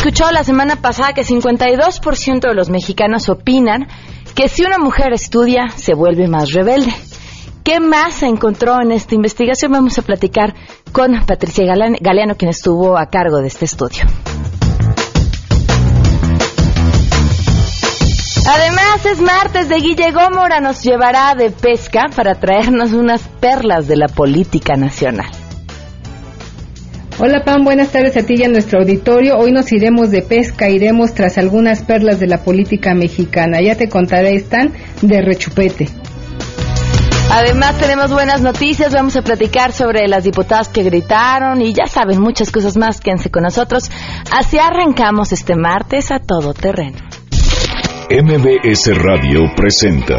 escuchó la semana pasada que 52% de los mexicanos opinan que si una mujer estudia se vuelve más rebelde. ¿Qué más se encontró en esta investigación? Vamos a platicar con Patricia Galeano, quien estuvo a cargo de este estudio. Además, es martes de Guille Gómora, nos llevará de pesca para traernos unas perlas de la política nacional. Hola Pam, buenas tardes a ti y a nuestro auditorio. Hoy nos iremos de pesca, iremos tras algunas perlas de la política mexicana. Ya te contaré, están de rechupete. Además tenemos buenas noticias, vamos a platicar sobre las diputadas que gritaron y ya saben muchas cosas más, quédense con nosotros. Así arrancamos este martes a todo terreno. MBS Radio presenta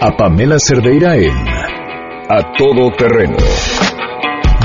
a Pamela Cerdeira en A Todo Terreno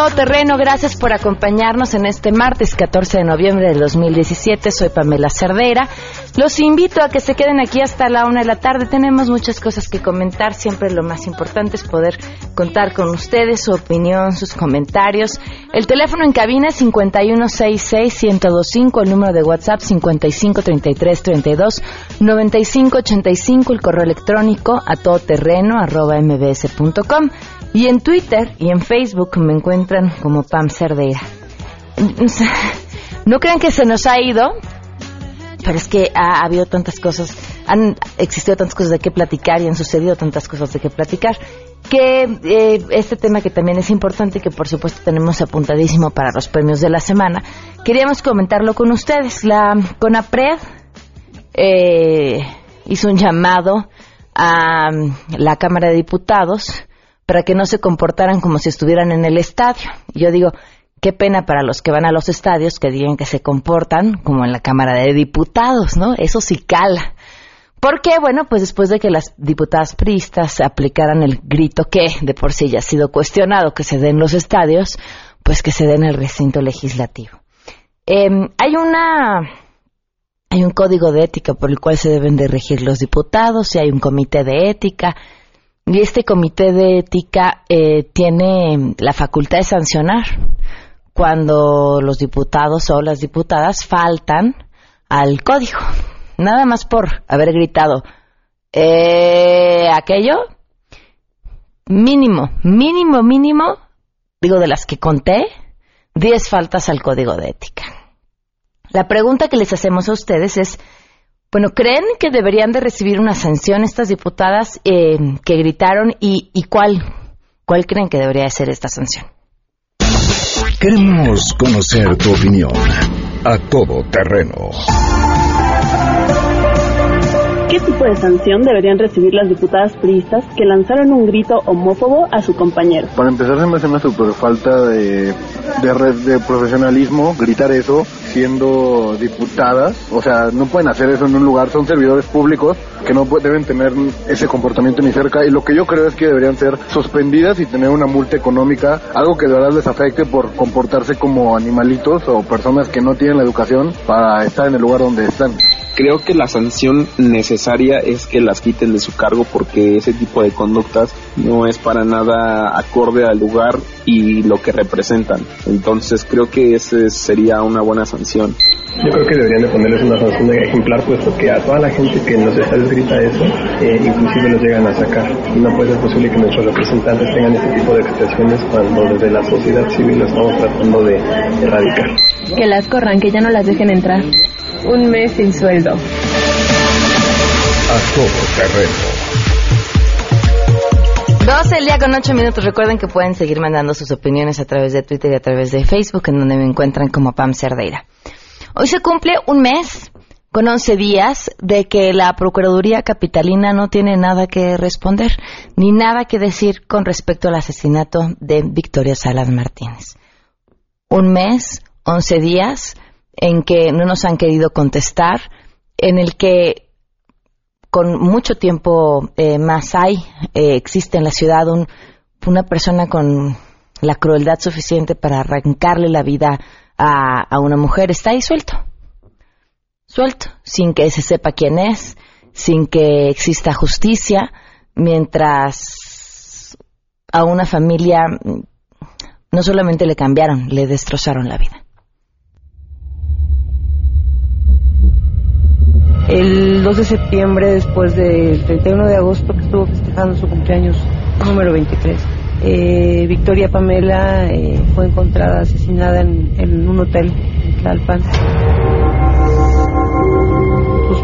todo terreno. Gracias por acompañarnos en este martes 14 de noviembre del 2017. Soy Pamela Cerdera. Los invito a que se queden aquí hasta la una de la tarde. Tenemos muchas cosas que comentar. Siempre lo más importante es poder contar con ustedes, su opinión, sus comentarios. El teléfono en cabina es 5166-1025. El número de WhatsApp 553332-9585. El correo electrónico a todoterreno. Y en Twitter y en Facebook me encuentran como Pam Cerdeira. No crean que se nos ha ido, pero es que ha, habido tantas cosas, han existido tantas cosas de qué platicar y han sucedido tantas cosas de qué platicar, que eh, este tema que también es importante y que por supuesto tenemos apuntadísimo para los premios de la semana, queríamos comentarlo con ustedes. La CONAPRED eh, hizo un llamado a la Cámara de Diputados para que no se comportaran como si estuvieran en el estadio. yo digo, qué pena para los que van a los estadios que digan que se comportan como en la Cámara de Diputados, ¿no? Eso sí cala. Porque, bueno, pues después de que las diputadas priistas aplicaran el grito que de por sí ya ha sido cuestionado que se den los estadios, pues que se den el recinto legislativo. Em, hay una hay un código de ética por el cual se deben de regir los diputados y hay un comité de ética y este comité de ética eh, tiene la facultad de sancionar cuando los diputados o las diputadas faltan al código. Nada más por haber gritado eh, aquello. Mínimo, mínimo, mínimo, digo de las que conté, 10 faltas al código de ética. La pregunta que les hacemos a ustedes es, bueno, ¿creen que deberían de recibir una sanción estas diputadas eh, que gritaron y, cuál, cuál creen que debería de ser esta sanción? Queremos conocer tu opinión a todo terreno. ¿Qué tipo de sanción deberían recibir las diputadas priistas que lanzaron un grito homófobo a su compañero? Para empezar, se me hace una super falta de, de, de profesionalismo gritar eso siendo diputadas. O sea, no pueden hacer eso en un lugar, son servidores públicos que no deben tener ese comportamiento ni cerca. Y lo que yo creo es que deberían ser suspendidas y tener una multa económica, algo que de verdad les afecte por comportarse como animalitos o personas que no tienen la educación para estar en el lugar donde están creo que la sanción necesaria es que las quiten de su cargo porque ese tipo de conductas no es para nada acorde al lugar y lo que representan. Entonces creo que ese sería una buena sanción. Yo creo que deberían de ponerles una sanción ejemplar, puesto que a toda la gente que nos está grita eso, eh, inclusive los llegan a sacar. Y no puede ser posible que nuestros representantes tengan este tipo de expresiones cuando desde la sociedad civil lo estamos tratando de erradicar. Que las corran, que ya no las dejen entrar un mes sin sueldo. A todo terreno. 12 el día con 8 minutos. Recuerden que pueden seguir mandando sus opiniones a través de Twitter y a través de Facebook, en donde me encuentran como Pam Cerdeira. Hoy se cumple un mes con 11 días de que la Procuraduría Capitalina no tiene nada que responder, ni nada que decir con respecto al asesinato de Victoria Salas Martínez. Un mes, 11 días en que no nos han querido contestar, en el que con mucho tiempo eh, más hay, eh, existe en la ciudad una persona con la crueldad suficiente para arrancarle la vida a, a una mujer, está ahí suelto suelto, sin que se sepa quién es, sin que exista justicia, mientras a una familia no solamente le cambiaron, le destrozaron la vida. El 2 de septiembre, después del 31 de agosto, que estuvo festejando su cumpleaños número 23, eh, Victoria Pamela eh, fue encontrada asesinada en, un hotel en Tlalpan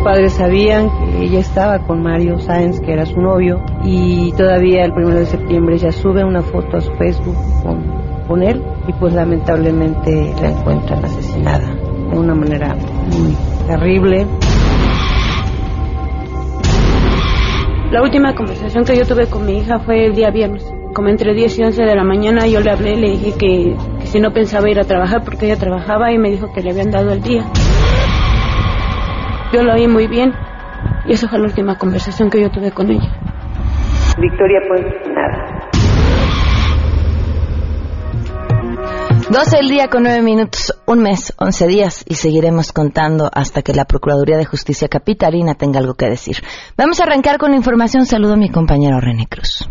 padres sabían que ella estaba con Mario Sáenz, que era su novio, y todavía el primero de septiembre ella sube una foto a su Facebook con, con él y pues lamentablemente la encuentran asesinada de una manera muy terrible. La última conversación que yo tuve con mi hija fue el día viernes. Como entre 10 y 11 de la mañana yo le hablé, le dije que, si no pensaba ir a trabajar porque ella trabajaba y me dijo que le habían dado el día. Yo lo oí muy bien y esa fue la última conversación que yo tuve con ella. Victoria, pues nada. 12 el día con 9 minutos, un mes, 11 días y seguiremos contando hasta que la Procuraduría de Justicia Capitalina tenga algo que decir. Vamos a arrancar con la información. Saludo a mi compañero René Cruz.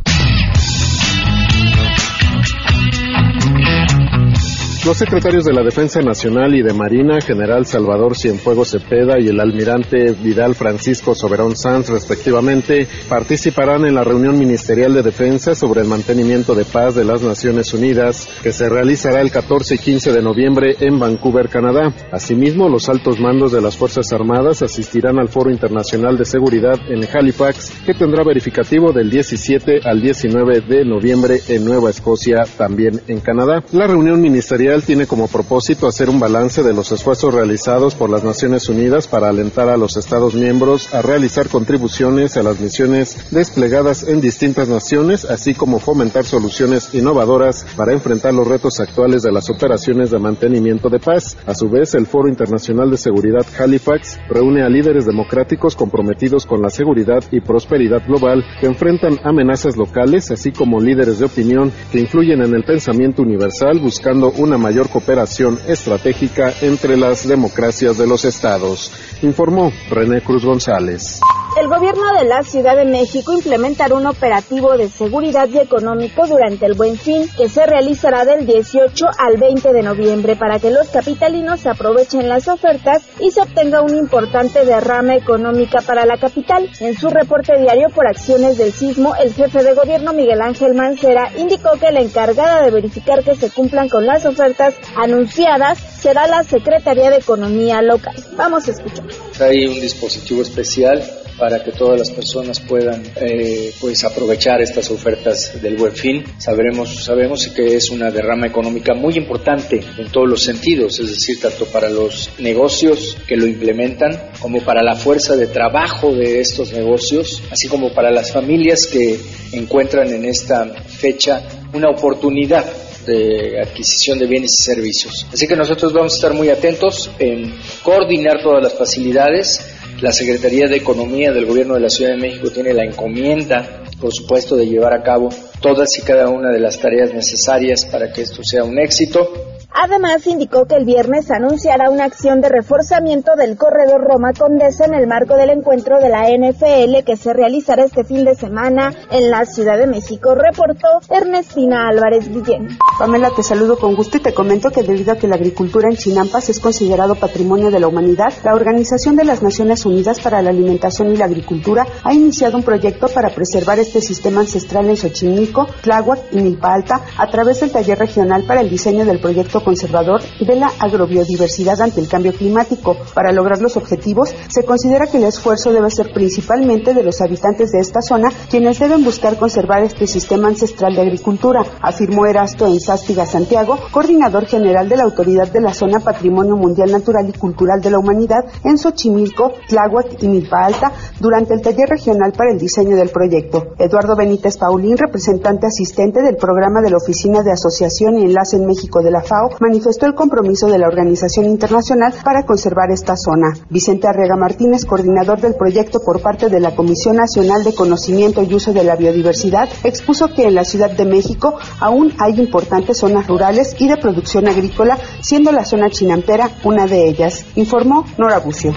Los secretarios de la Defensa Nacional y de Marina, General Salvador Cienfuegos Cepeda y el almirante Vidal Francisco Soberón Sanz, respectivamente, participarán en la reunión ministerial de defensa sobre el mantenimiento de paz de las Naciones Unidas, que se realizará el 14 y 15 de noviembre en Vancouver, Canadá. Asimismo, los altos mandos de las Fuerzas Armadas asistirán al Foro Internacional de Seguridad en Halifax, que tendrá verificativo del 17 al 19 de noviembre en Nueva Escocia, también en Canadá. La reunión ministerial tiene como propósito hacer un balance de los esfuerzos realizados por las Naciones Unidas para alentar a los Estados miembros a realizar contribuciones a las misiones desplegadas en distintas naciones, así como fomentar soluciones innovadoras para enfrentar los retos actuales de las operaciones de mantenimiento de paz. A su vez, el Foro Internacional de Seguridad Halifax reúne a líderes democráticos comprometidos con la seguridad y prosperidad global que enfrentan amenazas locales, así como líderes de opinión que influyen en el pensamiento universal buscando una mayor cooperación estratégica entre las democracias de los estados, informó René Cruz González. El gobierno de la Ciudad de México implementará un operativo de seguridad y económico durante el Buen Fin que se realizará del 18 al 20 de noviembre para que los capitalinos aprovechen las ofertas y se obtenga un importante derrama económica para la capital. En su reporte diario por acciones del sismo, el jefe de gobierno Miguel Ángel Mancera indicó que la encargada de verificar que se cumplan con las ofertas anunciadas será la Secretaría de Economía local. Vamos a escuchar. Hay un dispositivo especial para que todas las personas puedan eh, pues aprovechar estas ofertas del buen fin. Sabremos, sabemos que es una derrama económica muy importante en todos los sentidos, es decir, tanto para los negocios que lo implementan como para la fuerza de trabajo de estos negocios, así como para las familias que encuentran en esta fecha una oportunidad de adquisición de bienes y servicios. Así que nosotros vamos a estar muy atentos en coordinar todas las facilidades la Secretaría de Economía del Gobierno de la Ciudad de México tiene la encomienda, por supuesto, de llevar a cabo todas y cada una de las tareas necesarias para que esto sea un éxito Además, indicó que el viernes anunciará una acción de reforzamiento del corredor Roma Condesa en el marco del encuentro de la NFL que se realizará este fin de semana en la Ciudad de México, reportó Ernestina Álvarez Guillén. Pamela, te saludo con gusto y te comento que debido a que la agricultura en Chinampas es considerado patrimonio de la humanidad, la Organización de las Naciones Unidas para la Alimentación y la Agricultura ha iniciado un proyecto para preservar este sistema ancestral en Xochimilco, Tláhuac y Milpa Alta a través del taller regional para el diseño del proyecto conservador de la agrobiodiversidad ante el cambio climático. Para lograr los objetivos, se considera que el esfuerzo debe ser principalmente de los habitantes de esta zona, quienes deben buscar conservar este sistema ancestral de agricultura, afirmó Erasto Enzástiga Santiago, coordinador general de la Autoridad de la Zona Patrimonio Mundial Natural y Cultural de la Humanidad en Xochimilco, Tláhuac y Milpa Alta, durante el taller regional para el diseño del proyecto. Eduardo Benítez Paulín, representante asistente del programa de la Oficina de Asociación y Enlace en México de la FAO, manifestó el compromiso de la organización internacional para conservar esta zona. Vicente Arrega Martínez, coordinador del proyecto por parte de la Comisión Nacional de Conocimiento y Uso de la Biodiversidad, expuso que en la Ciudad de México aún hay importantes zonas rurales y de producción agrícola, siendo la zona chinampera una de ellas, informó Nora Bucio.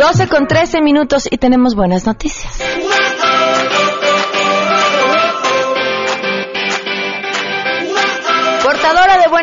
12 con 13 minutos y tenemos buenas noticias.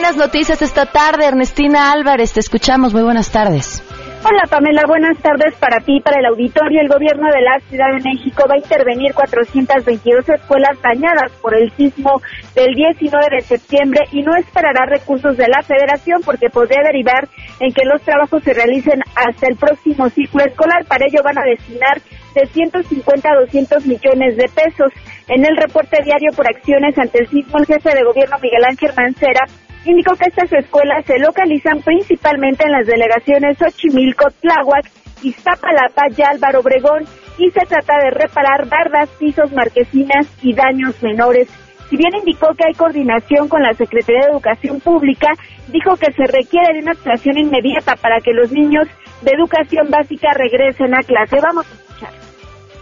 Buenas noticias esta tarde, Ernestina Álvarez, te escuchamos. Muy buenas tardes. Hola Pamela, buenas tardes para ti para el auditorio. El gobierno de la Ciudad de México va a intervenir 422 escuelas dañadas por el sismo del 19 de septiembre y no esperará recursos de la federación porque podría derivar en que los trabajos se realicen hasta el próximo ciclo escolar. Para ello van a destinar de 150 a 200 millones de pesos. En el reporte diario por acciones ante el sismo, el jefe de gobierno Miguel Ángel Mancera indicó que estas escuelas se localizan principalmente en las delegaciones Xochimilco, Tláhuac, Iztapalapa y Álvaro Obregón y se trata de reparar bardas, pisos, marquesinas y daños menores. Si bien indicó que hay coordinación con la Secretaría de Educación Pública, dijo que se requiere de una actuación inmediata para que los niños de educación básica regresen a clase. Vamos.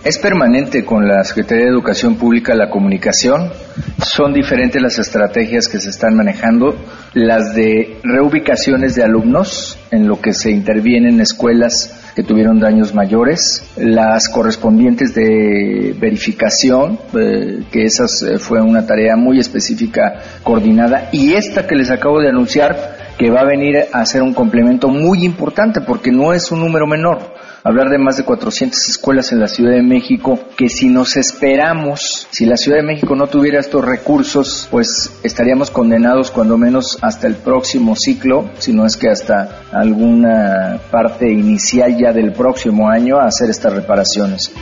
Es permanente con la Secretaría de Educación Pública la comunicación. Son diferentes las estrategias que se están manejando. Las de reubicaciones de alumnos, en lo que se interviene en escuelas que tuvieron daños mayores. Las correspondientes de verificación, eh, que esa eh, fue una tarea muy específica, coordinada. Y esta que les acabo de anunciar, que va a venir a ser un complemento muy importante porque no es un número menor hablar de más de 400 escuelas en la Ciudad de México, que si nos esperamos, si la Ciudad de México no tuviera estos recursos, pues estaríamos condenados cuando menos hasta el próximo ciclo, si no es que hasta alguna parte inicial ya del próximo año a hacer estas reparaciones.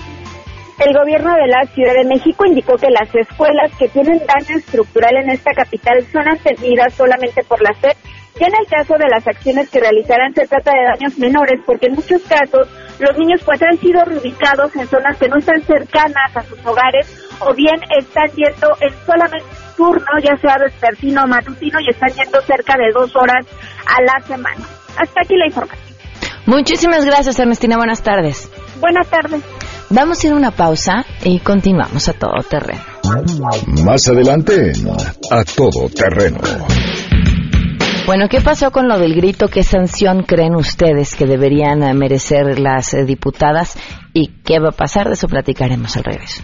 El gobierno de la Ciudad de México indicó que las escuelas que tienen daño estructural en esta capital son atendidas solamente por la SEP y en el caso de las acciones que realizarán se trata de daños menores porque en muchos casos los niños pues han sido reubicados en zonas que no están cercanas a sus hogares o bien están yendo en solamente turno, ya sea vespertino o matutino, y están yendo cerca de dos horas a la semana. Hasta aquí la información. Muchísimas gracias, Ernestina. Buenas tardes. Buenas tardes. Vamos a ir a una pausa y continuamos a todo terreno. Más adelante, a todo terreno. Bueno, ¿qué pasó con lo del grito? ¿Qué sanción creen ustedes que deberían eh, merecer las eh, diputadas? ¿Y qué va a pasar? De eso platicaremos al regreso.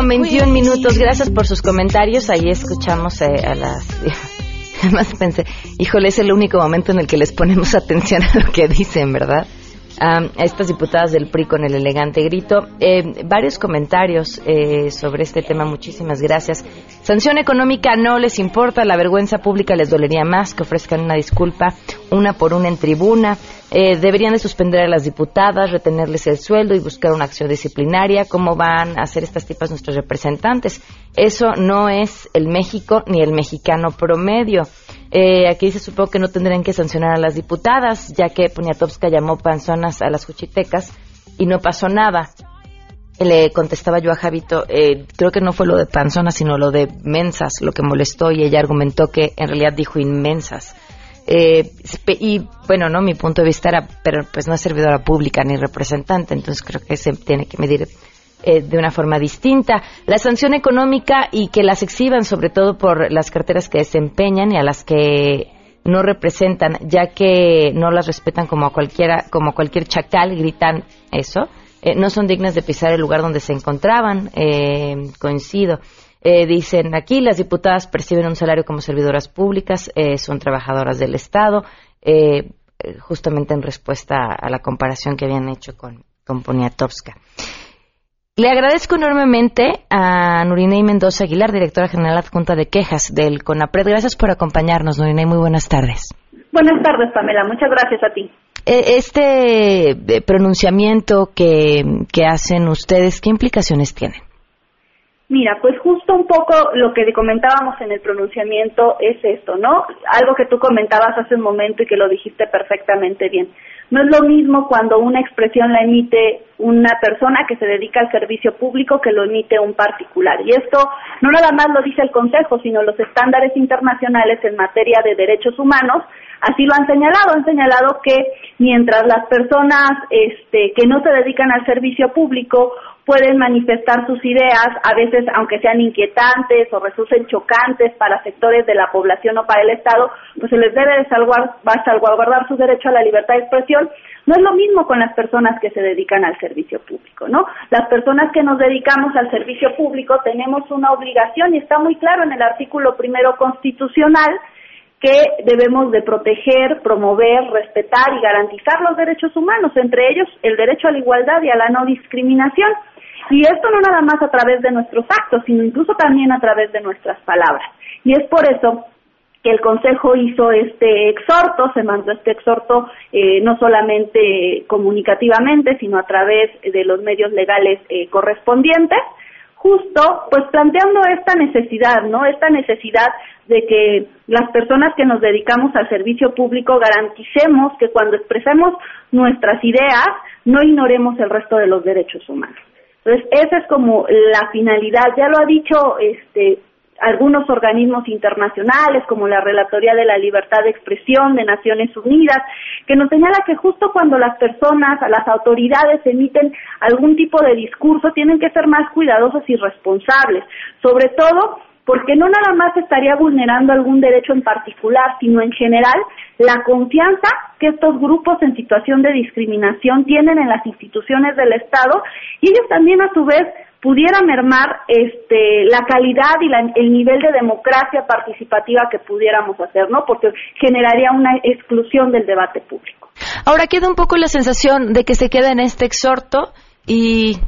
Con 21 minutos. Gracias por sus comentarios. Ahí escuchamos eh, a las... Además pensé, híjole, es el único momento en el que les ponemos atención a lo que dicen, ¿verdad? a estas diputadas del PRI con el elegante grito. Eh, varios comentarios eh, sobre este tema, muchísimas gracias. Sanción económica no les importa, la vergüenza pública les dolería más que ofrezcan una disculpa, una por una en tribuna. Eh, deberían de suspender a las diputadas, retenerles el sueldo y buscar una acción disciplinaria. ¿Cómo van a hacer estas tipas nuestros representantes? Eso no es el México ni el mexicano promedio. Eh, aquí se supo que no tendrían que sancionar a las diputadas, ya que Poniatowska llamó panzonas a las juchitecas y no pasó nada. Le contestaba yo a Javito, eh, creo que no fue lo de panzonas, sino lo de mensas, lo que molestó, y ella argumentó que en realidad dijo inmensas. Eh, y bueno, no, mi punto de vista era, pero pues no es servidora pública ni representante, entonces creo que se tiene que medir eh, de una forma distinta. La sanción económica y que las exhiban, sobre todo por las carteras que desempeñan y a las que no representan, ya que no las respetan como cualquiera, como cualquier chacal, gritan eso. Eh, no son dignas de pisar el lugar donde se encontraban, eh, coincido. Eh, dicen aquí, las diputadas perciben un salario como servidoras públicas, son trabajadoras del Estado, justamente en respuesta a la comparación que habían hecho con, con Poniatowska. Le agradezco enormemente a Nurinei Mendoza Aguilar, directora general adjunta de quejas del CONAPRED. Gracias por acompañarnos, Nurinei. Muy buenas tardes. Buenas tardes, Pamela. Muchas gracias a ti. E, este eh, pronunciamiento que, hacen ustedes, ¿qué implicaciones tienen? Mira, pues justo un poco lo que comentábamos en el pronunciamiento es esto, ¿no? Algo que tú comentabas hace un momento y que lo dijiste perfectamente bien. No es lo mismo cuando una expresión la emite una persona que se dedica al servicio público que lo emite un particular. Y esto no nada más lo dice el Consejo, sino los estándares internacionales en materia de derechos humanos así lo han señalado, han señalado que mientras las personas este, que no se dedican al servicio público pueden manifestar sus ideas, a veces aunque sean inquietantes o resulten chocantes para sectores de la población o para el Estado, pues se les debe de salvaguardar su derecho a la libertad de expresión. No es lo mismo con las personas que se dedican al servicio público, ¿no? Las personas que nos dedicamos al servicio público tenemos una obligación y está muy claro en el artículo primero constitucional que debemos de proteger, promover, respetar y garantizar los derechos humanos, entre ellos el derecho a la igualdad y a la no discriminación. Y esto no nada más a través de nuestros actos, sino incluso también a través de nuestras palabras. Y es por eso que el Consejo hizo este exhorto, se mandó este exhorto eh, no solamente comunicativamente, sino a través de los medios legales eh, correspondientes, justo pues planteando esta necesidad, ¿no? Esta necesidad de que las personas que nos dedicamos al servicio público garanticemos que cuando expresemos nuestras ideas no ignoremos el resto de los derechos humanos. Entonces, esa es como la finalidad, ya lo ha dicho este algunos organismos internacionales como la Relatoría de la Libertad de Expresión de Naciones Unidas, que nos señala que justo cuando las personas, las autoridades emiten algún tipo de discurso, tienen que ser más cuidadosos y responsables, sobre todo porque no nada más estaría vulnerando algún derecho en particular, sino en general la confianza que estos grupos en situación de discriminación tienen en las instituciones del Estado y ellos también a su vez pudiera mermar este, la calidad y el nivel de democracia participativa que pudiéramos hacer, ¿no? Porque generaría una exclusión del debate público. Ahora queda un poco la sensación de que se queda en este exhorto y,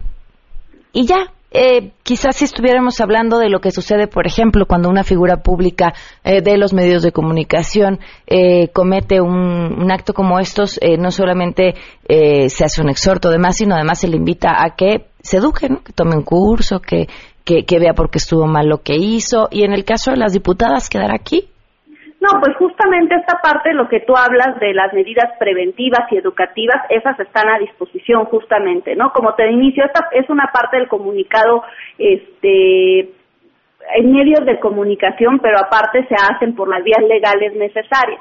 y ya, eh, quizás si estuviéramos hablando de lo que sucede, por ejemplo, cuando una figura pública eh, de los medios de comunicación eh, comete un, acto como estos, no solamente se hace un exhorto, además, sino además se le invita a que se eduque, que tome un curso, que, que, que vea por qué estuvo mal lo que hizo. Y en el caso de las diputadas, quedar aquí no, pues justamente esta parte, lo que tú hablas de las medidas preventivas y educativas, esas están a disposición justamente, ¿no? Como te inicio, esta es una parte del comunicado, este, en medios de comunicación, pero aparte se hacen por las vías legales necesarias.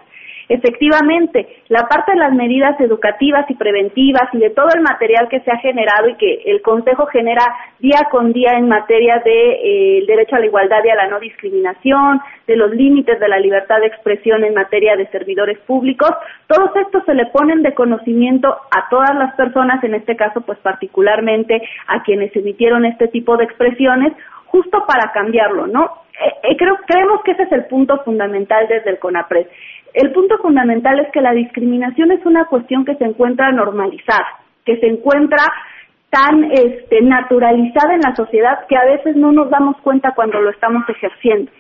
Efectivamente, la parte de las medidas educativas y preventivas y de todo el material que se ha generado y que el Consejo genera día con día en materia de eh, derecho a la igualdad y a la no discriminación, de los límites de la libertad de expresión en materia de servidores públicos, todos estos se le ponen de conocimiento a todas las personas, en este caso pues particularmente a quienes emitieron este tipo de expresiones, justo para cambiarlo, ¿no? Eh, eh, creo, creemos que ese es el punto fundamental desde el CONAPRED. El punto fundamental es que la discriminación es una cuestión que se encuentra normalizada, que se encuentra tan este, naturalizada en la sociedad que a veces no nos damos cuenta cuando lo estamos ejerciendo.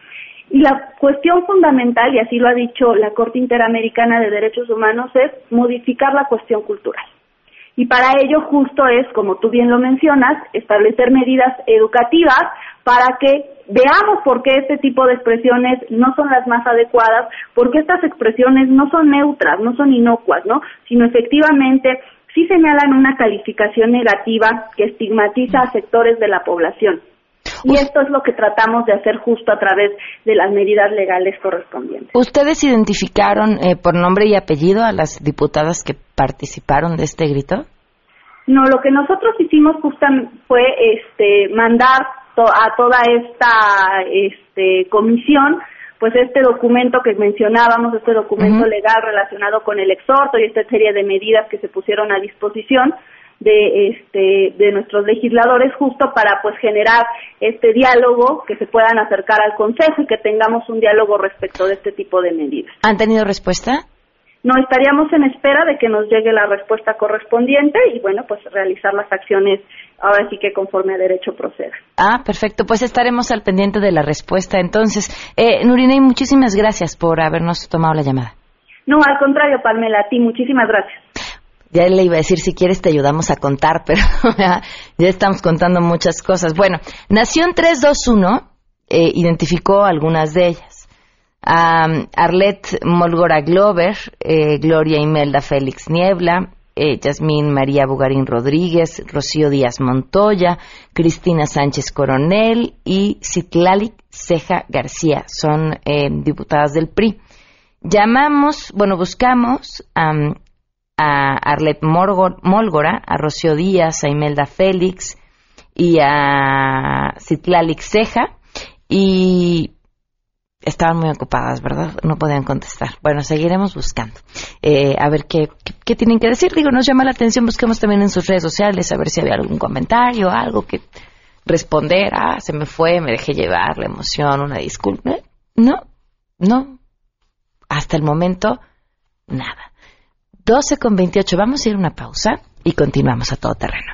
Y la cuestión fundamental, y así lo ha dicho la Corte Interamericana de Derechos Humanos, es modificar la cuestión cultural. Y para ello justo es, como tú bien lo mencionas, establecer medidas educativas para que veamos por qué este tipo de expresiones no son las más adecuadas, porque estas expresiones no son neutras, no son inocuas, ¿no? Sino efectivamente sí señalan una calificación negativa que estigmatiza a sectores de la población. Y esto es lo que tratamos de hacer justo a través de las medidas legales correspondientes. ¿Ustedes identificaron eh, por nombre y apellido a las diputadas que participaron de este grito? No, lo que nosotros hicimos justamente fue este, mandar a toda esta este, comisión pues este documento que mencionábamos, este documento legal relacionado con el exhorto y esta serie de medidas que se pusieron a disposición de este de nuestros legisladores justo para pues generar este diálogo que se puedan acercar al consejo y que tengamos un diálogo respecto de este tipo de medidas. ¿Han tenido respuesta? No estaríamos en espera de que nos llegue la respuesta correspondiente y bueno, pues realizar las acciones ahora sí que conforme a derecho proceda. Ah, perfecto. Pues estaremos al pendiente de la respuesta. Entonces, eh, Nurinei, muchísimas gracias por habernos tomado la llamada. No, al contrario, Palmela, a ti muchísimas gracias. Ya le iba a decir, si quieres te ayudamos a contar, pero ya, estamos contando muchas cosas. Bueno, Nación 321 eh, identificó algunas de ellas Arlette Molgora Glover, eh, Gloria Imelda Félix Niebla, eh, Yasmín María Bugarín Rodríguez, Rocío Díaz Montoya, Cristina Sánchez Coronel y Citlali Ceja García. Son eh, diputadas del PRI. Llamamos, bueno, buscamos a Arlette Molgora, a Rocío Díaz, a Imelda Félix y a Citlali Ceja y estaban muy ocupadas, ¿verdad? No podían contestar. Bueno, seguiremos buscando. Eh, a ver qué, qué, tienen que decir. Digo, nos llama la atención, busquemos también en sus redes sociales a ver si había algún comentario, algo que responder. Ah, se me fue, me dejé llevar, la emoción, una disculpa. No, no. Hasta el momento, nada. 12 con 28. Vamos a ir a una pausa y continuamos a todo terreno.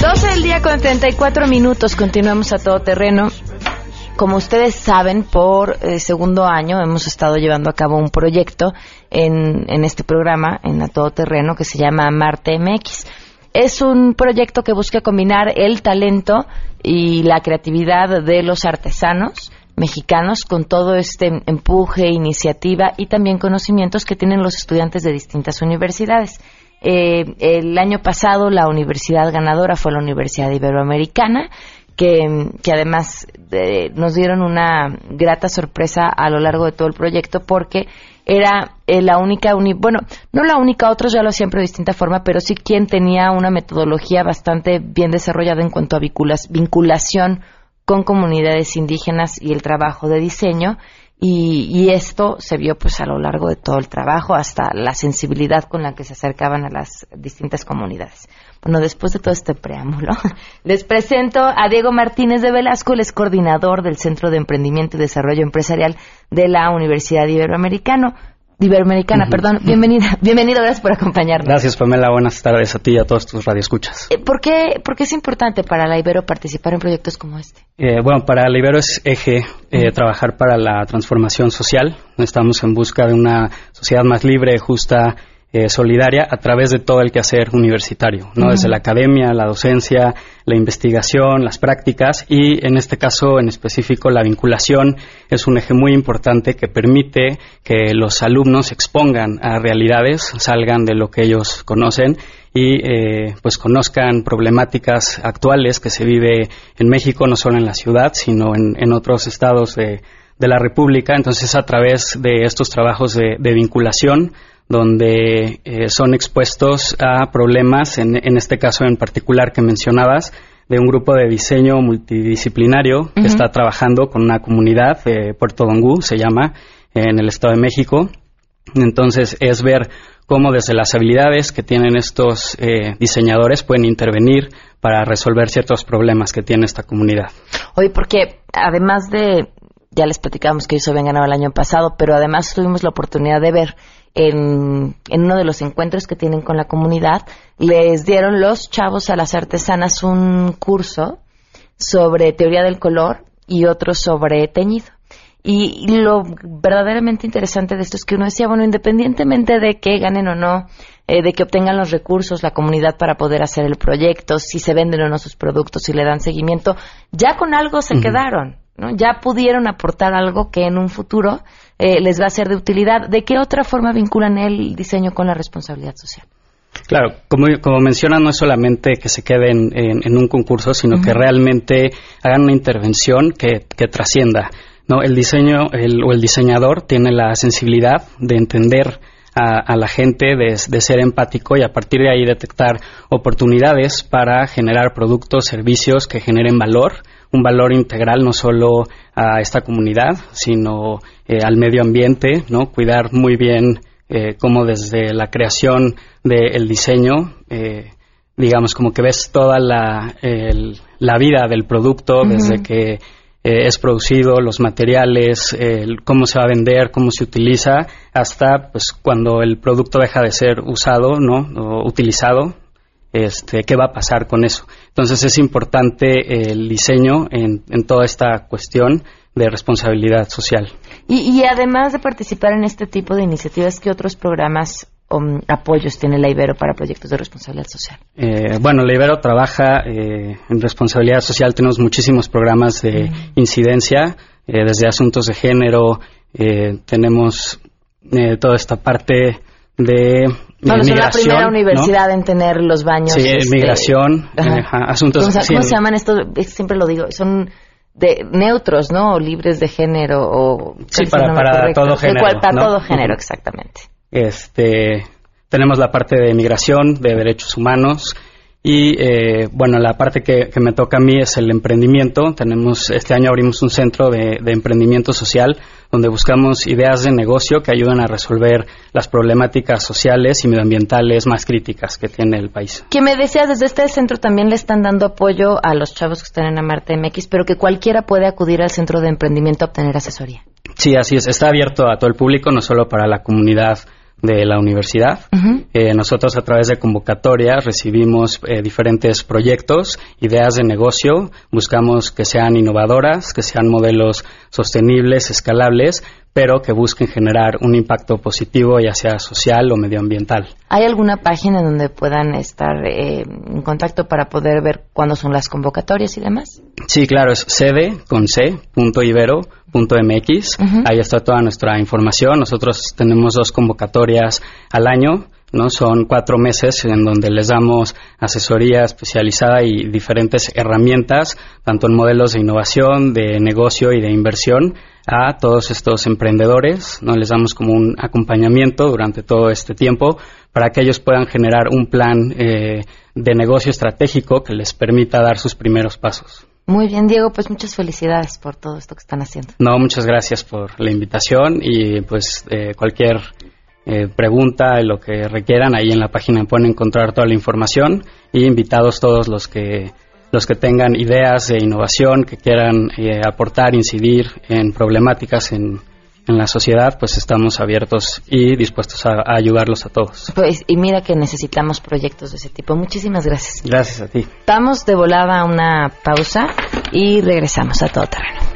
12 del día con 34 minutos, continuamos a todo terreno. Como ustedes saben, por eh, segundo año hemos estado llevando a cabo un proyecto en, en este programa, en A Todo Terreno, que se llama Marte MX. Es un proyecto que busca combinar el talento y la creatividad de los artesanos mexicanos con todo este empuje, iniciativa y también conocimientos que tienen los estudiantes de distintas universidades. Eh, el año pasado la universidad ganadora fue la Universidad Iberoamericana, que, además eh, nos dieron una grata sorpresa a lo largo de todo el proyecto porque era eh, la única, bueno, no la única, otros ya lo hacían pero de distinta forma, pero sí quien tenía una metodología bastante bien desarrollada en cuanto a vinculación con comunidades indígenas y el trabajo de diseño y, esto se vio pues a lo largo de todo el trabajo hasta la sensibilidad con la que se acercaban a las distintas comunidades. Bueno, después de todo este preámbulo, les presento a Diego Martínez de Velasco, el es coordinador del Centro de Emprendimiento y Desarrollo Empresarial de la Universidad Iberoamericana. Iberoamericana, perdón. Bienvenida, bienvenido, gracias por acompañarnos. Gracias, Pamela. Buenas tardes a ti y a todos tus radioescuchas. Eh, ¿por, qué, ¿Por qué es importante para la Ibero participar en proyectos como este? Eh, bueno, para la Ibero es eje eh, trabajar para la transformación social. Estamos en busca de una sociedad más libre, justa eh, solidaria a través de todo el quehacer universitario, ¿no? Desde la academia, la docencia, la investigación, las prácticas y en este caso en específico la vinculación es un eje muy importante que permite que los alumnos expongan a realidades, salgan de lo que ellos conocen y eh, pues conozcan problemáticas actuales que se vive en México, no solo en la ciudad, sino en, otros estados de, la República. Entonces, a través de estos trabajos de vinculación, donde eh, son expuestos a problemas, en, este caso en particular que mencionabas, de un grupo de diseño multidisciplinario que está trabajando con una comunidad de Puerto Dongú, se llama, en el Estado de México. Entonces es ver cómo desde las habilidades que tienen estos eh, diseñadores pueden intervenir para resolver ciertos problemas que tiene esta comunidad. Oye, porque además de, ya les platicábamos que ellos habían ganado el año pasado, pero además tuvimos la oportunidad de ver en, en, uno de los encuentros que tienen con la comunidad, les dieron los chavos a las artesanas un curso sobre teoría del color y otro sobre teñido. Y, lo verdaderamente interesante de esto es que uno decía, bueno, independientemente de que ganen o no, eh, de que obtengan los recursos la comunidad para poder hacer el proyecto, si se venden o no sus productos, si le dan seguimiento, ya con algo se quedaron, ¿no? Ya pudieron aportar algo que en un futuro eh, les va a ser de utilidad. ¿De qué otra forma vinculan el diseño con la responsabilidad social? Claro, como, como menciona, no es solamente que se queden en, un concurso, sino que realmente hagan una intervención que, que trascienda. ¿no? El diseño el, o el diseñador tiene la sensibilidad de entender a, la gente, de, ser empático y a partir de ahí detectar oportunidades para generar productos, servicios que generen valor, un valor integral no solo a esta comunidad, sino eh, al medio ambiente, ¿no? Cuidar muy bien eh, cómo desde la creación del diseño, eh, digamos, como que ves toda la, la vida del producto, desde que eh, es producido, los materiales, cómo se va a vender, cómo se utiliza, hasta pues cuando el producto deja de ser usado, ¿no? O utilizado, este, qué va a pasar con eso. Entonces es importante el diseño en, toda esta cuestión de responsabilidad social. Y, además de participar en este tipo de iniciativas, ¿qué otros programas o mm, apoyos tiene la Ibero para proyectos de responsabilidad social? Eh, bueno, la Ibero trabaja eh, en responsabilidad social. Tenemos muchísimos programas de incidencia, eh, desde asuntos de género, tenemos toda esta parte de bueno, son la primera universidad en tener los baños. Sí, este, migración, asuntos. ¿Cómo, ¿cómo se llaman estos? Siempre lo digo, son de neutros, ¿no? libres de género o sí para, para todo género, para todo género, exactamente. Este, tenemos la parte de migración, de derechos humanos y eh, bueno, la parte que, me toca a mí es el emprendimiento. Tenemos este año abrimos un centro de, emprendimiento social donde buscamos ideas de negocio que ayuden a resolver las problemáticas sociales y medioambientales más críticas que tiene el país. Que me decías, desde este centro también le están dando apoyo a los chavos que están en Amarte MX, pero que cualquiera puede acudir al centro de emprendimiento a obtener asesoría. Sí, así es. Está abierto a todo el público, no solo para la comunidad de la universidad. Eh, nosotros a través de convocatorias recibimos eh, diferentes proyectos, ideas de negocio, buscamos que sean innovadoras, que sean modelos sostenibles, escalables, pero que busquen generar un impacto positivo, ya sea social o medioambiental. ¿Hay alguna página donde puedan estar eh, en contacto para poder ver cuándo son las convocatorias y demás? Sí, claro, es sede con c, punto ibero, punto mx. Ahí está toda nuestra información. Nosotros tenemos dos convocatorias al año. ¿no? Son cuatro meses en donde les damos asesoría especializada y diferentes herramientas, tanto en modelos de innovación, de negocio y de inversión, a todos estos emprendedores, ¿no? Les damos como un acompañamiento durante todo este tiempo para que ellos puedan generar un plan eh, de negocio estratégico que les permita dar sus primeros pasos. Muy bien, Diego, pues muchas felicidades por todo esto que están haciendo. No, muchas gracias por la invitación y pues eh, cualquier eh, pregunta, lo que requieran, ahí en la página pueden encontrar toda la información y invitados todos los que los que tengan ideas de innovación, que quieran eh, aportar, incidir en problemáticas en, en, la sociedad, pues estamos abiertos y dispuestos a, ayudarlos a todos. Pues, y mira que necesitamos proyectos de ese tipo. Muchísimas gracias. Gracias a ti. Estamos de volada a una pausa y regresamos a todo terreno.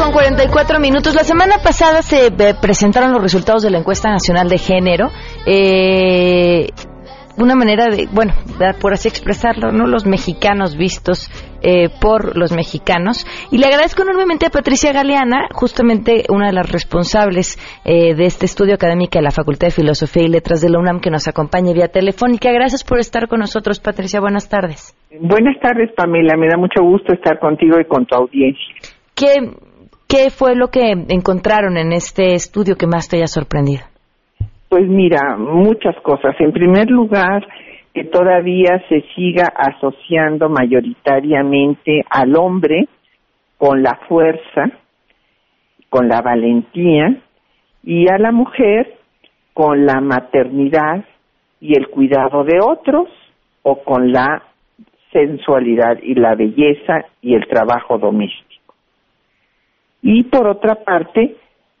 12 el día con 44 minutos. La semana pasada se eh, presentaron los resultados de la encuesta nacional de género. Eh, una manera de, bueno, por así expresarlo, ¿no? Los mexicanos vistos eh, por los mexicanos. Y le agradezco enormemente a Patricia Galeana, justamente una de las responsables eh, de este estudio académico de la Facultad de Filosofía y Letras de la UNAM, que nos acompaña vía telefónica. Gracias por estar con nosotros, Patricia. Buenas tardes. Buenas tardes, Pamela. Me da mucho gusto estar contigo y con tu audiencia. ¿Qué, qué fue lo que encontraron en este estudio que más te haya sorprendido? Pues mira, muchas cosas. En primer lugar, que todavía se siga asociando mayoritariamente al hombre con la fuerza, con la valentía, y a la mujer con la maternidad y el cuidado de otros, o con la sensualidad y la belleza y el trabajo doméstico. Y por otra parte,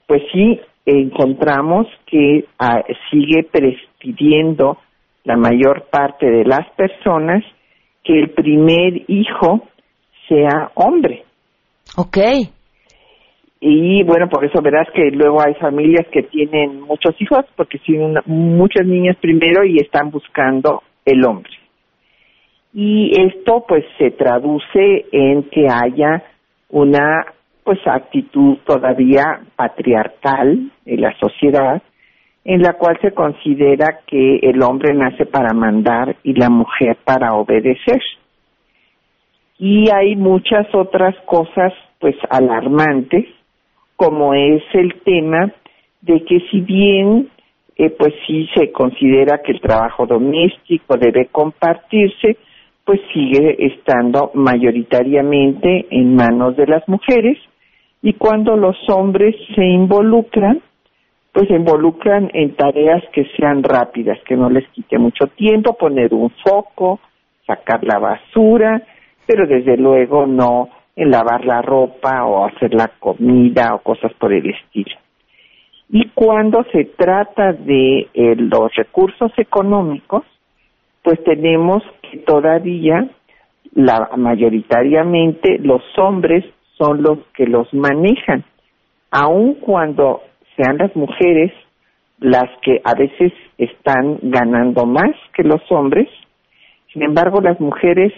pues sí encontramos que ah, sigue presidiendo la mayor parte de las personas que el primer hijo sea hombre. Ok. Y bueno, por eso verás que luego hay familias que tienen muchos hijos, porque tienen muchas niñas primero y están buscando el hombre. Y esto pues se traduce en que haya una pues actitud todavía patriarcal en la sociedad en la cual se considera que el hombre nace para mandar y la mujer para obedecer. Y hay muchas otras cosas pues alarmantes, como es el tema de que si bien eh, pues sí se considera que el trabajo doméstico debe compartirse, pues sigue estando mayoritariamente en manos de las mujeres y cuando los hombres se involucran, pues se involucran en tareas que sean rápidas, que no les quite mucho tiempo, poner un foco, sacar la basura, pero desde luego no en lavar la ropa o hacer la comida o cosas por el estilo. Y cuando se trata de eh, los recursos económicos, pues tenemos que todavía la mayoritariamente los hombres son los que los manejan, aun cuando sean las mujeres las que a veces están ganando más que los hombres, sin embargo las mujeres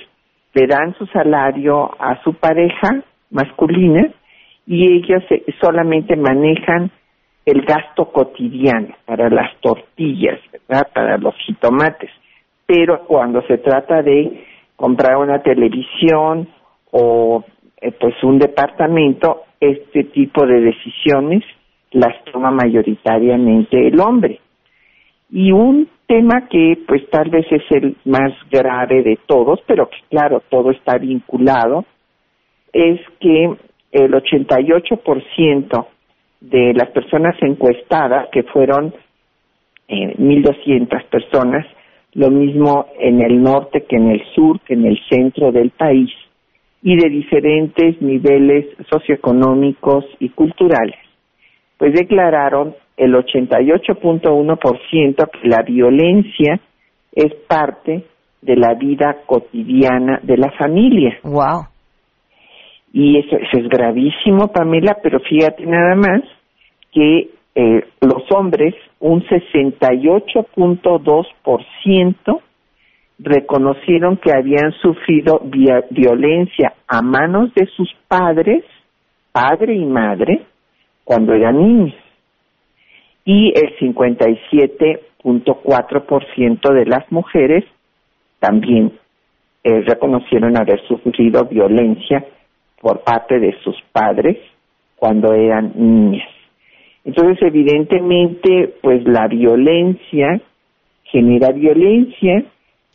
le dan su salario a su pareja masculina y ellas solamente manejan el gasto cotidiano para las tortillas, ¿verdad? Para los jitomates. Pero cuando se trata de comprar una televisión o eh, pues un departamento, este tipo de decisiones las toma mayoritariamente el hombre. Y un tema que pues tal vez es el más grave de todos, pero que claro, todo está vinculado, es que el 88% de las personas encuestadas, que fueron eh, 1.200 personas, lo mismo en el norte que en el sur, que en el centro del país, y de diferentes niveles socioeconómicos y culturales. Pues declararon el 88.1% que la violencia es parte de la vida cotidiana de la familia. Wow. Y eso, es gravísimo, Pamela, pero fíjate nada más que eh, los hombres, un 68.2% reconocieron que habían sufrido violencia a manos de sus padres, padre y madre, cuando eran niños. Y el 57.4% de las mujeres también eh, reconocieron haber sufrido violencia por parte de sus padres cuando eran niñas. Entonces, evidentemente, pues la violencia genera violencia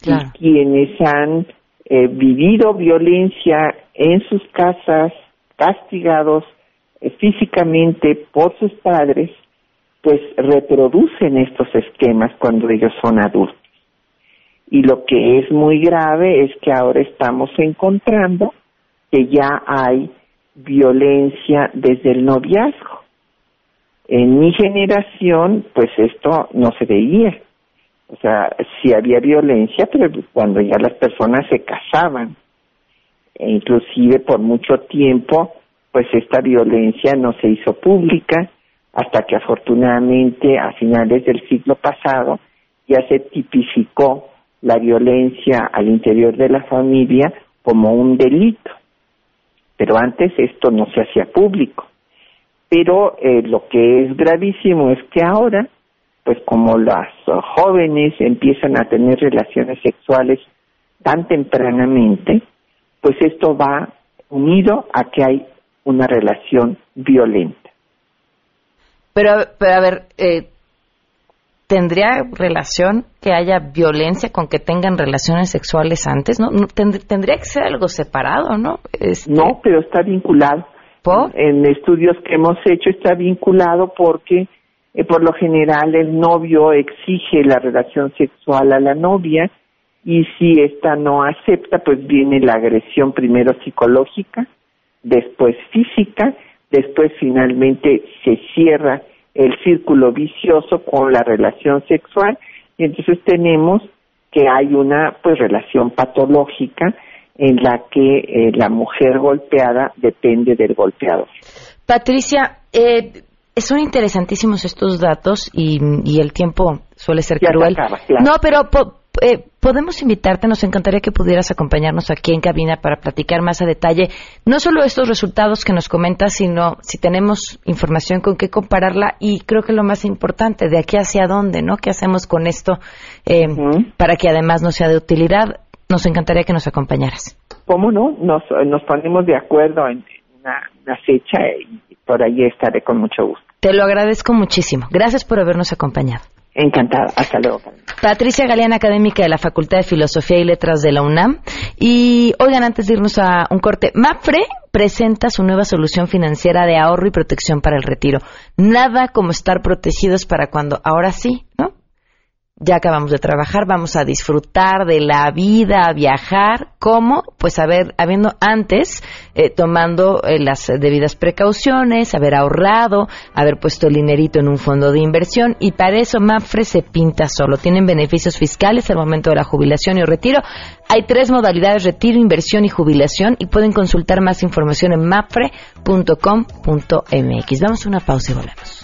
y quienes han eh, vivido violencia en sus casas, castigados eh, físicamente por sus padres, pues reproducen estos esquemas cuando ellos son adultos. Y lo que es muy grave es que ahora estamos encontrando que ya hay violencia desde el noviazgo. En mi generación, pues esto no se veía. O sea, sí había violencia, pero cuando ya las personas se casaban, e inclusive por mucho tiempo, pues esta violencia no se hizo pública hasta que afortunadamente a finales del siglo pasado ya se tipificó la violencia al interior de la familia como un delito. Pero antes esto no se hacía público. Pero eh, lo que es gravísimo es que ahora, pues como las jóvenes empiezan a tener relaciones sexuales tan tempranamente, pues esto va unido a que hay una relación violenta. Pero, pero a ver, eh, ¿tendría relación que haya violencia con que tengan relaciones sexuales antes? ¿No? tendría que ser algo separado, ¿no? Este, no, pero está vinculado. En estudios que hemos hecho está vinculado porque eh, por lo general el novio exige la relación sexual a la novia y si ésta no acepta, pues viene la agresión primero psicológica, después física, después finalmente se cierra el círculo vicioso con la relación sexual. Y entonces tenemos que hay una pues relación patológica en la que eh, la mujer golpeada depende del golpeador. Patricia, eh, son interesantísimos estos datos y, el tiempo suele ser cruel. No, pero eh, podemos invitarte, nos encantaría que pudieras acompañarnos aquí en cabina para platicar más a detalle, no solo estos resultados que nos comentas, sino si tenemos información con qué compararla y creo que lo más importante, de aquí hacia dónde, ¿no? ¿Qué hacemos con esto eh, para que además no sea de utilidad? Nos encantaría que nos acompañaras. ¿Cómo no? Nos, nos ponemos de acuerdo en una fecha y por ahí estaré con mucho gusto. Te lo agradezco muchísimo. Gracias por habernos acompañado. Encantada. Hasta luego. Patricia Galeana, académica de la Facultad de Filosofía y Letras de la UNAM. Y oigan, antes de irnos a un corte, MAFRE presenta su nueva solución financiera de ahorro y protección para el retiro. Nada como estar protegidos para cuando ahora sí, ¿no? Ya acabamos de trabajar, vamos a disfrutar de la vida, a viajar, ¿cómo? Pues haber, habiendo antes, eh, tomando eh, las debidas precauciones, haber ahorrado, haber puesto el dinerito en un fondo de inversión y para eso Mafre se pinta solo. Tienen beneficios fiscales al momento de la jubilación y retiro. Hay tres modalidades, retiro, inversión y jubilación y pueden consultar más información en mafre.com.mx. Damos una pausa y volvemos.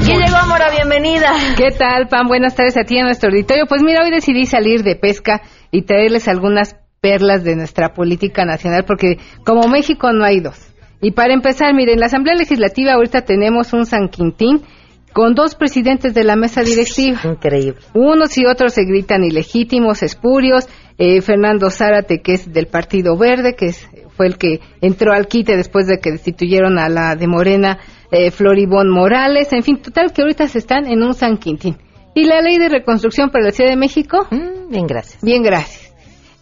Aquí llegó Mora, bienvenida. ¿Qué tal, Pam? Buenas tardes a ti en nuestro auditorio. Pues mira, hoy decidí salir de pesca y traerles algunas perlas de nuestra política nacional, porque como México no hay dos. Y para empezar, miren, en la Asamblea Legislativa ahorita tenemos un San Quintín con dos presidentes de la mesa directiva. Increíble. Unos y otros se gritan ilegítimos, espurios. Eh, Fernando Zárate, que es del Partido Verde, que fue el que entró al quite después de que destituyeron a la de Morena eh, Floribón Morales, en fin, total que ahorita se están en un San Quintín. ¿Y la ley de reconstrucción para la Ciudad de México? Mm, bien, gracias. Bien, gracias.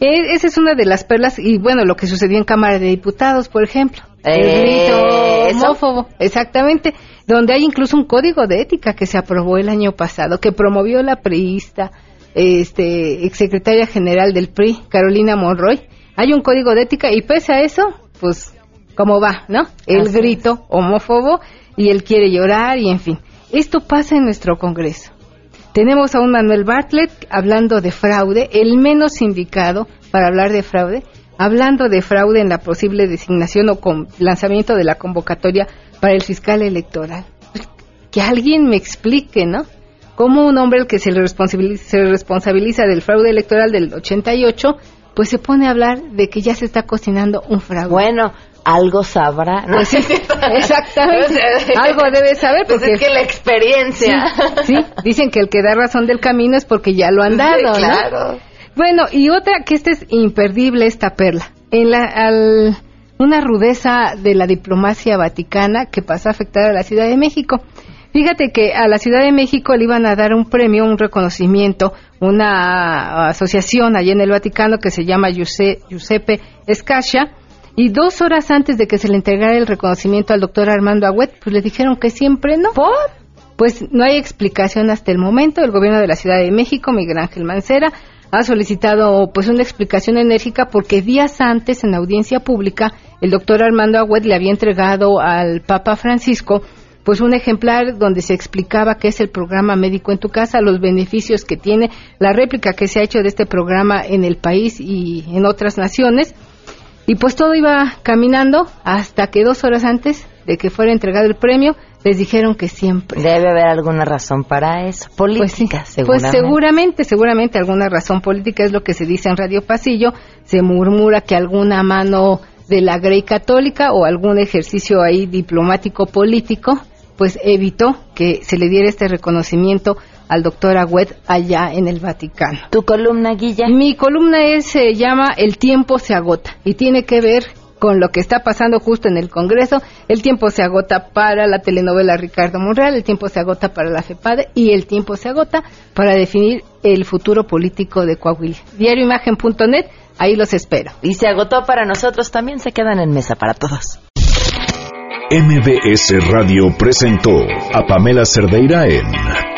Eh, esa es una de las perlas, y bueno, lo que sucedió en Cámara de Diputados, por ejemplo. el eh, grito homófobo, exactamente, donde hay incluso un código de ética que se aprobó el año pasado, que promovió la priista, este, exsecretaria general del PRI, Carolina Monroy. Hay un código de ética y pese a eso, pues, ¿cómo va, no? El grito homófobo y él quiere llorar y en fin. Esto pasa en nuestro Congreso. Tenemos a un Manuel Bartlett hablando de fraude, el menos indicado para hablar de fraude, hablando de fraude en la posible designación o con lanzamiento de la convocatoria para el fiscal electoral. Que alguien me explique, ¿no? Cómo un hombre al que se le, responsabiliza, se le responsabiliza del fraude electoral del 88, pues se pone a hablar de que ya se está cocinando un fraude. Bueno, algo sabrá. Pues exactamente. algo debe saber pues porque es que la experiencia. Sí, dicen que el que da razón del camino es porque ya lo han dado, claro. Bueno, y otra que esta es imperdible esta perla. En la al, una rudeza de la diplomacia vaticana que pasó a afectar a la Ciudad de México. Fíjate que a la Ciudad de México le iban a dar un premio, un reconocimiento, una asociación allá en el Vaticano que se llama Giuseppe Scaccia Y dos horas antes de que se le entregara el reconocimiento al doctor Armando Agüet, pues le dijeron que siempre no. Pues no hay explicación hasta el momento. El gobierno de la Ciudad de México, Miguel Ángel Mancera, ha solicitado pues una explicación enérgica porque días antes en audiencia pública el doctor Armando Agüet le había entregado al Papa Francisco pues un ejemplar donde se explicaba qué es el programa médico en tu casa, los beneficios que tiene, la réplica que se ha hecho de este programa en el país y en otras naciones. Y pues todo iba caminando hasta que dos horas antes de que fuera entregado el premio, les dijeron que siempre. Debe haber alguna razón para eso. Política, pues, seguramente. Pues seguramente, seguramente alguna razón política es lo que se dice en Radio Pasillo. Se murmura que alguna mano de la Grey Católica o algún ejercicio ahí diplomático político pues evitó que se le diera este reconocimiento al doctor Agüed allá en el Vaticano. ¿Tu columna, Guilla? Mi columna es, se llama El tiempo se agota y tiene que ver con lo que está pasando justo en el Congreso. El tiempo se agota para la telenovela Ricardo Monreal, el tiempo se agota para la FEPADE y el tiempo se agota para definir el futuro político de Coahuila. Diarioimagen.net, ahí los espero. Y se agotó para nosotros, también se quedan en mesa para todos. MBS Radio presentó a Pamela Cerdeira en